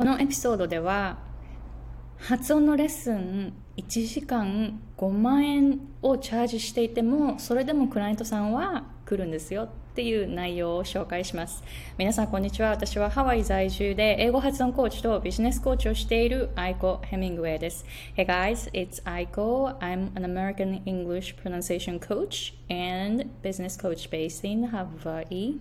このエピソードでは発音のレッスン1時間5万円をチャージしていてもそれでもクライアントさんは来るんですよっていう内容を紹介します。皆さんこんにちは。私はハワイ在住で英語発音コーチとビジネスコーチをしているアイコ・ヘミングウェイです。Hey guys, it's Aiko. I'm an American English pronunciation coach and business coach based in Hawaii.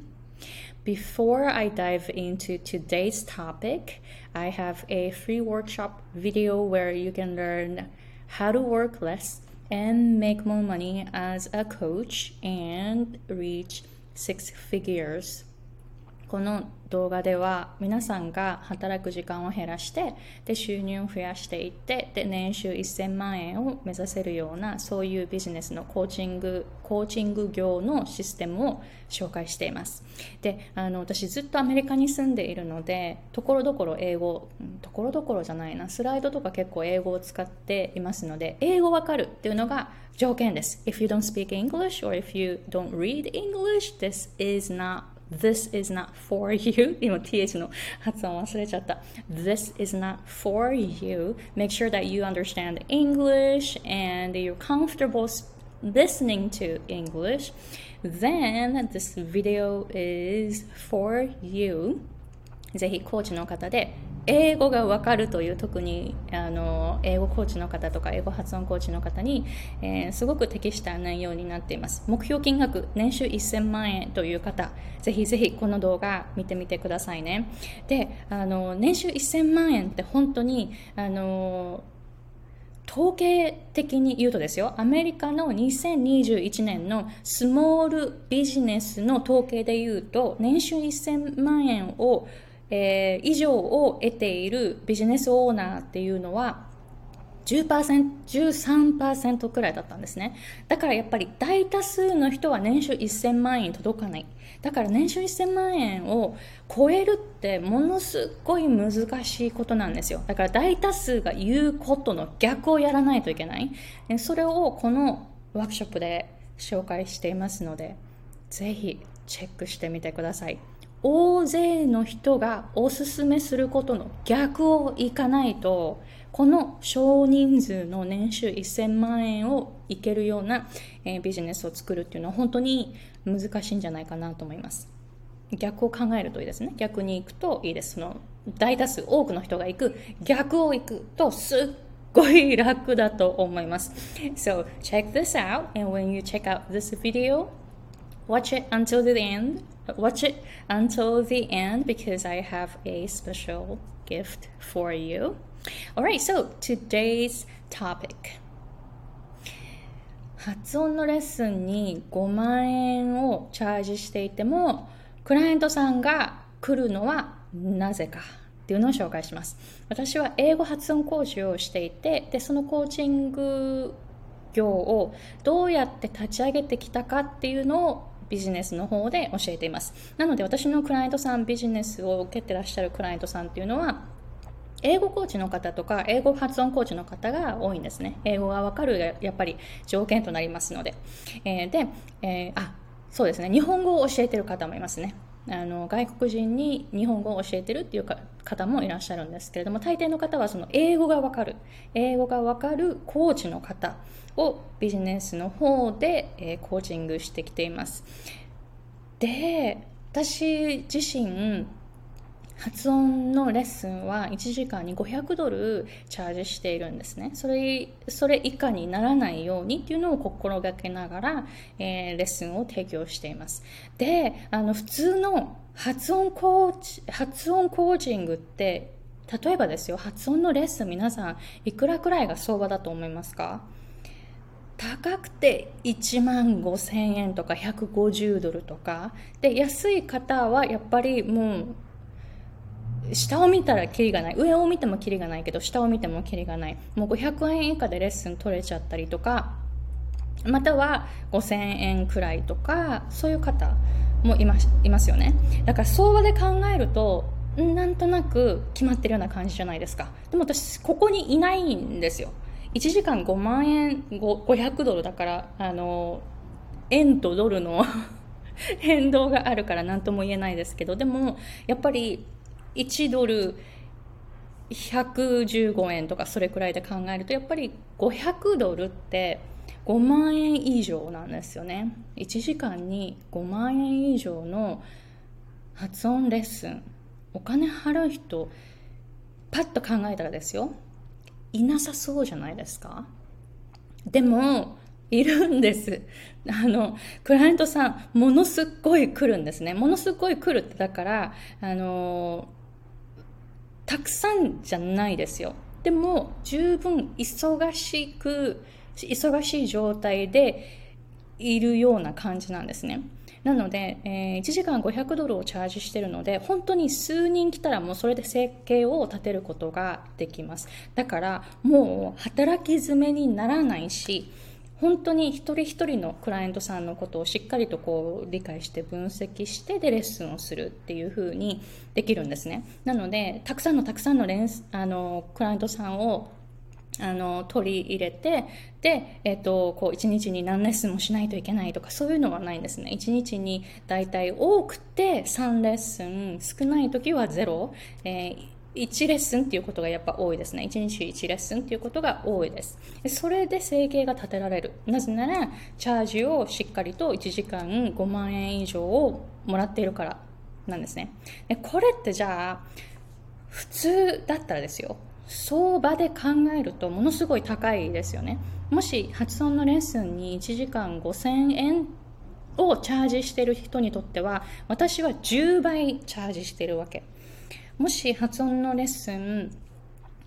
Before I dive into today's topic, I have a free workshop video where you can learn how to work less and make more money as a coach and reach six figures この動画では皆さんが働く時間を減らしてで収入を増やしていってで年収1000万円を目指せるようなそういうビジネスのコーチングコーチング業のシステムを紹介しています。であの私ずっとアメリカに住んでいるのでところどころ英語ところどころじゃないなスライドとか結構英語を使っていますので英語わかるっていうのが条件です。If you don't speak English or if you don't read English this is not This is not for you 今 TH の発音忘れちゃった This is not for you Make sure that you understand English and you're comfortable listening to English Then this video is for you ぜひコーチの方で 英語がわかるという特にあの英語コーチの方とか英語発音コーチの方に、えー、すごく適した内容になっています。目標金額年収1000万円という方ぜひぜひこの動画見てみてくださいね。であの年収1000万円って本当にあの統計的に言うとですよ、アメリカの2021年のスモールビジネスの統計で言うと、年収1000万円をえー、以上を得ているビジネスオーナーっていうのは10%、13%くらいだったんですね。だからやっぱり大多数の人は年収1000万円届かない。だから年収1000万円を超えるってものすごい難しいことなんですよ。だから大多数が言うことの逆をやらないといけない。それをこのワークショップで紹介していますので、ぜひチェックしてみてください。大勢の人がおすすめすることの逆をいかないとこの少人数の年収1000万円をいけるような、えー、ビジネスを作るっていうのは本当に難しいんじゃないかなと思います。逆を考えるといいですね。逆に行くといいです。その大多数多くの人が行く逆を行くとすっごい楽だと思います。So check this out and when you check out this video watch it until the end watch it until the end because I have a special gift for you. Alright, so today's topic. 発音のレッスンに5万円をチャージしていてもクライアントさんが来るのはなぜかっていうのを紹介します私は英語発音講師をしていてでそのコーチング業をどうやって立ち上げてきたかっていうのをビジネスの方で教えています。なので私のクライアントさん、ビジネスを受けてらっしゃるクライアントさんっていうのは、英語コーチの方とか、英語発音コーチの方が多いんですね。英語がわかる、やっぱり条件となりますので。えー、で、えー、あ、そうですね。日本語を教えてる方もいますね。あの外国人に日本語を教えてるっていう方もいらっしゃるんですけれども大抵の方はその英語がわかる英語がわかるコーチの方をビジネスの方で、えー、コーチングしてきています。で、私自身、発音のレッスンは1時間に500ドルチャージしているんですね。それ、それ以下にならないようにっていうのを心がけながら、えー、レッスンを提供しています。で、あの、普通の発音コーチ、発音コーチングって、例えばですよ、発音のレッスン皆さん、いくらくらいが相場だと思いますか？高くて1万5000円とか150ドルとか。で安い方はやっぱりもう下を見たらキリがない。上を見てもキリがないけど下を見てもキリがない。もう500円以下でレッスン取れちゃったりとか。または5000円くらいとかそういう方もいますいますよね。だから相場で考えるとなんとなく決まってるような感じじゃないですか。でも私ここにいないんですよ。1時間5万円500ドルだからあの円とドルの 変動があるから何とも言えないですけどでもやっぱり1ドル115円とかそれくらいで考えるとやっぱり500ドルって5万円以上なんですよね。1時間に5万円以上の発音レッスン。お金払う人パッと考えたらですよ。いなさそうじゃないですか？でもいるんです。あのクライアントさんものすっごい来るんですね。ものすごい来るってだからあのたくさんじゃないですよ。でも十分忙しく忙しい状態でいるような感じなんですね。なので、えー、1時間500ドルをチャージしてるので本当に数人来たらもうそれで生計を立てることができます。だからもう働き詰めにならないし本当に一人一人のクライアントさんのことをしっかりとこう理解して分析してでレッスンをするっていう風にできるんですね。なのでたくさんのたくさんのレンスあのクライアントさんをあの取り入れてで、えっと、こう1日に何レッスンもしないといけないとかそういうのはないんですね1日に大体多くて3レッスン少ない時は0、えー1レッスンっていうことがやっぱ多いですね。1日1レッスンっていうことが多いです。それで生計が立てられる。なぜなら、チャージをしっかりと1時間5万円以上をもらっているからなんですね。でこれってじゃあ、普通だったらですよ。相場で考えるとものすごい高いですよね。もし発音のレッスンに1時間5000円をチャージしている人にとっては私は10倍チャージしているわけもし発音のレッスン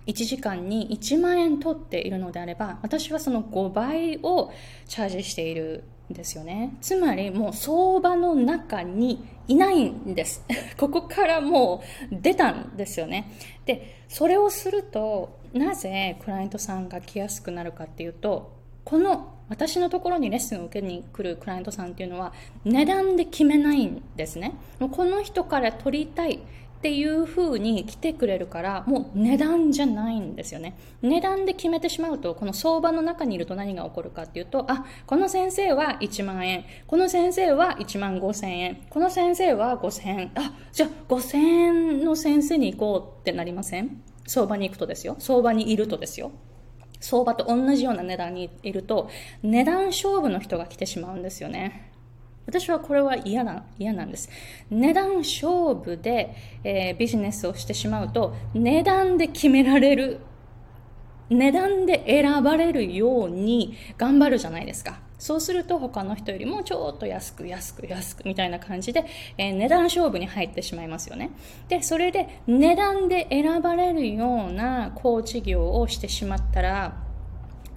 1時間に1万円取っているのであれば私はその5倍をチャージしているですよね。つまりもう相場の中にいないんです。ここからもう出たんですよね。でそれをするとなぜクライアントさんが来やすくなるかっていうとこの私のところにレッスンを受けに来るクライアントさんっていうのは値段で決めないんですね。この人から取りたいっていう風に来てくれるからもう値段じゃないんですよね。値段で決めてしまうとこの相場の中にいると何が起こるかっていうとあこの先生は1万円。この先生は1万5千円。この先生は5千。円あじゃあ5千円の先生に行こうってなりません？相場に行くとですよ。相場にいるとですよ。相場と同じような値段にいると値段勝負の人が来てしまうんですよね。私はこれは嫌な嫌なんです。値段勝負で、えー、ビジネスをしてしまうと、値段で決められる、値段で選ばれるように頑張るじゃないですか。そうすると他の人よりもちょっと安く安く安くみたいな感じで、えー、値段勝負に入ってしまいますよね。で、それで値段で選ばれるようなコーチ業をしてしまったら、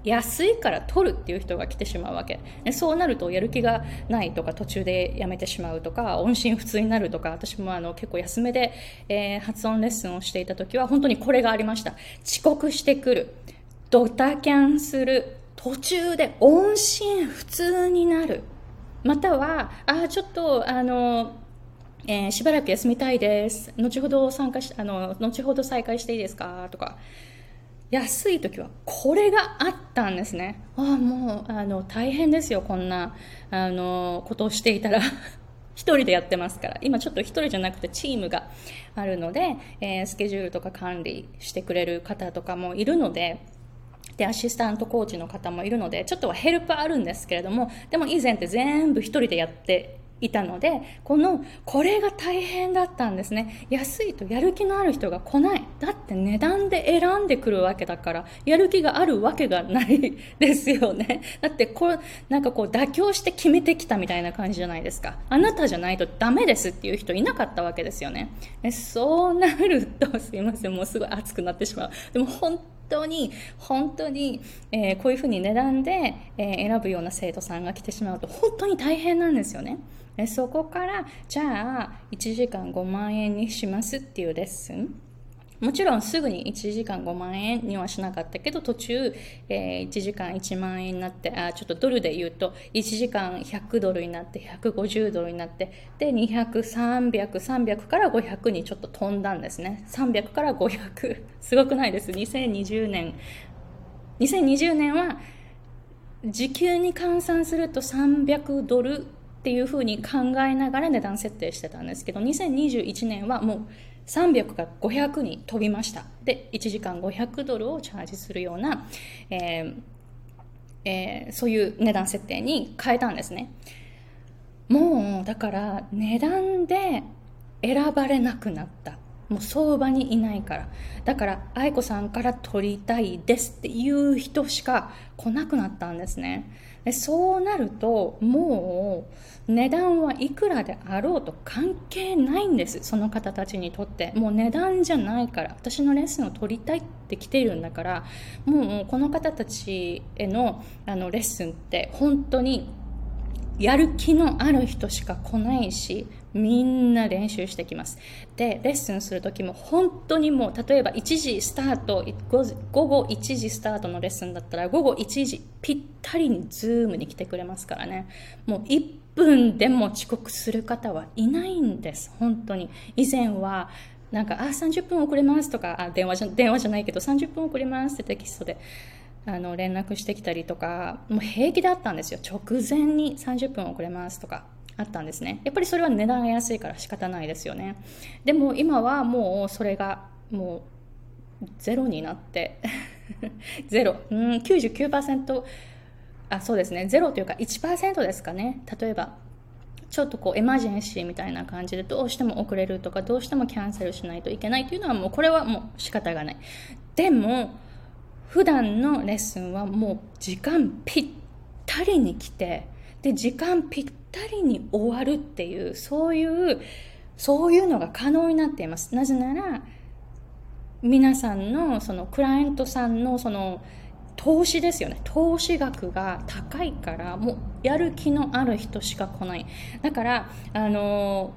安いから取るっていう人が来てしまうわけ。そうなるとやる気がないとか途中でやめてしまうとか音信不通になるとか私もあの結構安めで、えー、発音レッスンをしていた時は本当にこれがありました。遅刻してくる。ドタキャンする。途中で音信不通になる。またはあちょっとあのえー、しばらく休みたいです。後ほど参加し、あの、後ほど再開していいですか？とか、安い時はこれがあったんですね。ああ、もう、あの、大変ですよ、こんな、あの、ことをしていたら。一人でやってますから。今ちょっと一人じゃなくてチームがあるので、えー、スケジュールとか管理してくれる方とかもいるので、で、アシスタントコーチの方もいるので、ちょっとはヘルプあるんですけれども、でも以前って全部一人でやっていたのでこのこれが大変だったんですね。安いとやる気のある人が来ない。だって値段で選んでくるわけだからやる気があるわけがないですよね。だってこうなんかこう妥協して決めてきたみたいな感じじゃないですか。あなたじゃないとダメですっていう人いなかったわけですよね。そうなると すいませんもうすごい熱くなってしまう。でも本当に本当に、えー、こういうふうに値段で、え、選ぶような生徒さんが来てしまうと本当に大変なんですよね。そこからじゃあ1時間5万円にしますっていうレッスンもちろんすぐに1時間5万円にはしなかったけど途中、えー、1時間1万円になってあちょっとドルで言うと1時間100ドルになって150ドルになってで200300300から500にちょっと飛んだんですね。300から500すごくないです。2020年。2020年は時給に換算すると300ドルっていうふうに考えながら値段設定してたんですけど2021年はもう300が500に飛びました。で1時間500ドルをチャージするような、えーえー、そういう値段設定に変えたんですね。もうだから値段で選ばれなくなった。もう相場にいないから。だから愛子さんから取りたいですっていう人しか来なくなったんですね。でそうなるともう値段はいくらであろうと関係ないんです。その方たちにとって。もう値段じゃないから私のレッスンを取りたいって来ているんだからもうこの方たちへのあのレッスンって本当にやる気のある人しか来ないしみんな練習してきます。でレッスンする時も本当にもう例えば1時スタート午後1時スタートのレッスンだったら午後1時ぴったりにズームに来てくれますからね。もう1分でも遅刻する方はいないんです本当に。以前はなんか、あ、30分遅れますとか、あ、電話じゃ、電話じゃないけど、30分遅れますってテキストで、あの、連絡してきたりとか、もう平気だったんですよ。直前に30分遅れますとか。あったんですね。やっぱりそれは値段が安いから仕方ないですよね。でも今はもうそれがもうゼロになって ゼロ。うん99%あそうですね。ゼロというか1%ですかね。例えばちょっとこうエマージェンシーみたいな感じでどうしても遅れるとかどうしてもキャンセルしないといけないというのはもうこれはもう仕方がない。でも普段のレッスンはもう時間ぴったりに来てで時間ぴったりに終わるっていうそういうそういうのが可能になっています。なぜなら皆さんのそのクライアントさんのその投資ですよね。投資額が高いからもうやる気のある人しか来ない。だからあの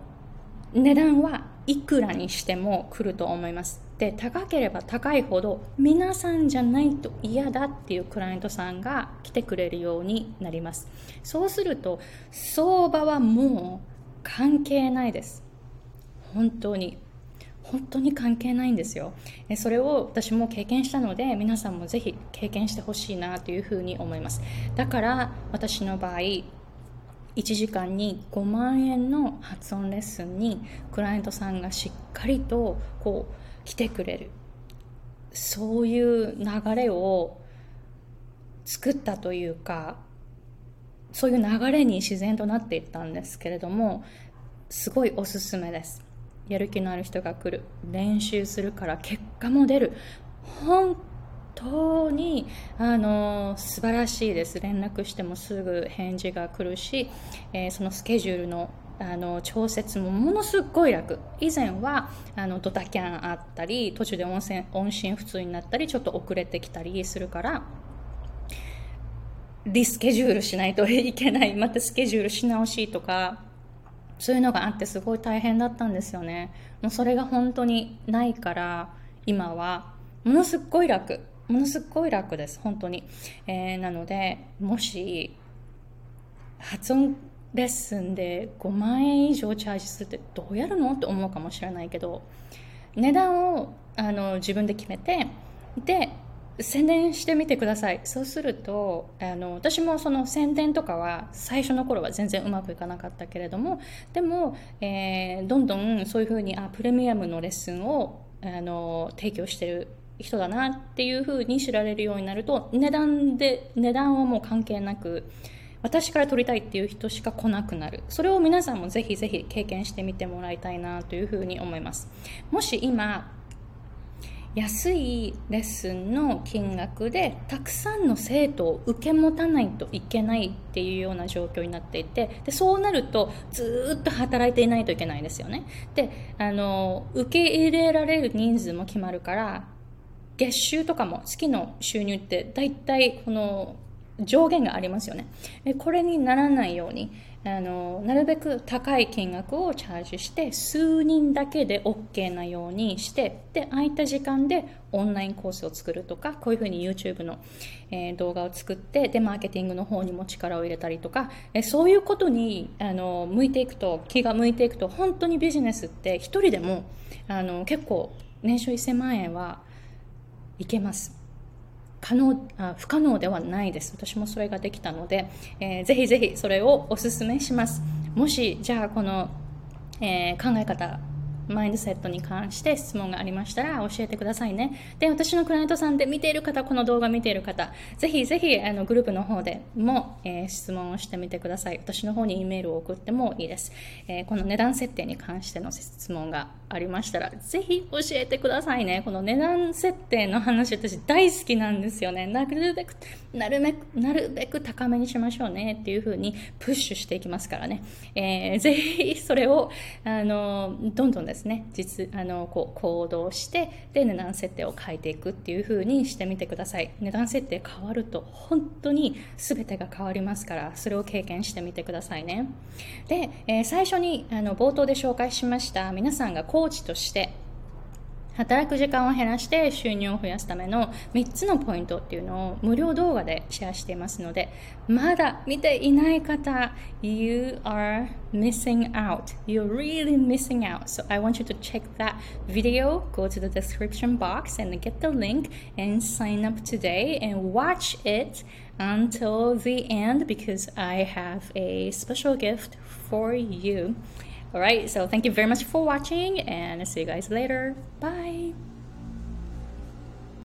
値段はいくらにしても来ると思います。で高ければ高いほど皆さんじゃないと嫌だっていうクライアントさんが来てくれるようになります。そうすると相場はもう関係ないです。本当に。本当に関係ないんですよ。それを私も経験したので皆さんもぜひ経験してほしいなというふうに思います。だから私の場合1時間に5万円の発音レッスンにクライアントさんがしっかりとこう来てくれる。そういう流れを作ったというかそういう流れに自然となっていったんですけれどもすごいおすすめです。やる気のある人が来る。練習するから結果も出る。本当にあの素晴らしいです。連絡してもすぐ返事が来るし、えー、そのスケジュールのあの調節もものすごい楽。以前はあのドタキャンあったり途中で温泉音信不通になったりちょっと遅れてきたりするからリスケジュールしないといけないまたスケジュールし直しとかそういうのがあってすごい大変だったんですよね。もうそれが本当にないから今はものすごい楽。ものすごい楽です本当に、えー、なのでもし発音レッスンで5万円以上チャージするってどうやるのって思うかもしれないけど値段をあの自分で決めてで宣伝してみてください。そうするとあの私もその宣伝とかは最初の頃は全然うまくいかなかったけれどもでも、えー、どんどんそういうふうにあプレミアムのレッスンをあの提供してる人だなっていうふうに知られるようになると値段で値段はもう関係なく私から取りたいっていう人しか来なくなる。それを皆さんもぜひぜひ経験してみてもらいたいなというふうに思います。もし今安いレッスンの金額でたくさんの生徒を受け持たないといけないっていうような状況になっていてでそうなるとずっと働いていないといけないですよね。であの受け入れられる人数も決まるから月収とかも月の収入って大体この上限がありますよね。これにならないようにあのなるべく高い金額をチャージして数人だけで OK なようにしてで空いた時間でオンラインコースを作るとかこういうふうに YouTube の、えー、動画を作ってでマーケティングの方にも力を入れたりとか、えそういうことにあの向いていくと気が向いていくと本当にビジネスって1人でもあの結構年収1000万円はいけます可能あ不可能ではないです。私もそれができたので、えー、ぜひぜひそれをおすすめします。もしじゃあこの、えー、考え方マインドセットに関して質問がありましたら教えてくださいね。で、私のクライアントさんで見ている方、この動画見ている方、ぜひぜひあのグループの方でも、えー、質問をしてみてください。私の方に E メールを送ってもいいです。えー、この値段設定に関しての質問がありましたら、ぜひ教えてくださいね。この値段設定の話、私大好きなんですよね。なるべく、なるべく、なるべく高めにしましょうねっていう風にプッシュしていきますからね。えー、ぜひそれを、あの、どんどんですね、実、あの、こう、行動して、で、値段設定を変えていくっていう風にしてみてください。値段設定変わると、本当に全てが変わりますから、それを経験してみてくださいね。で、えー、最初に、あの、冒頭で紹介しました、皆さんがコーチとして働く時間を減らして収入を増やすための3つのポイントっていうのを無料動画でシェアしていますのでまだ見ていない方 You are missing out You're really missing out So I want you to check that video Go to the description box and get the link and sign up today and watch it until the end because I have a special gift for you Alright, so thank you very much for watching and see you guys later. Bye!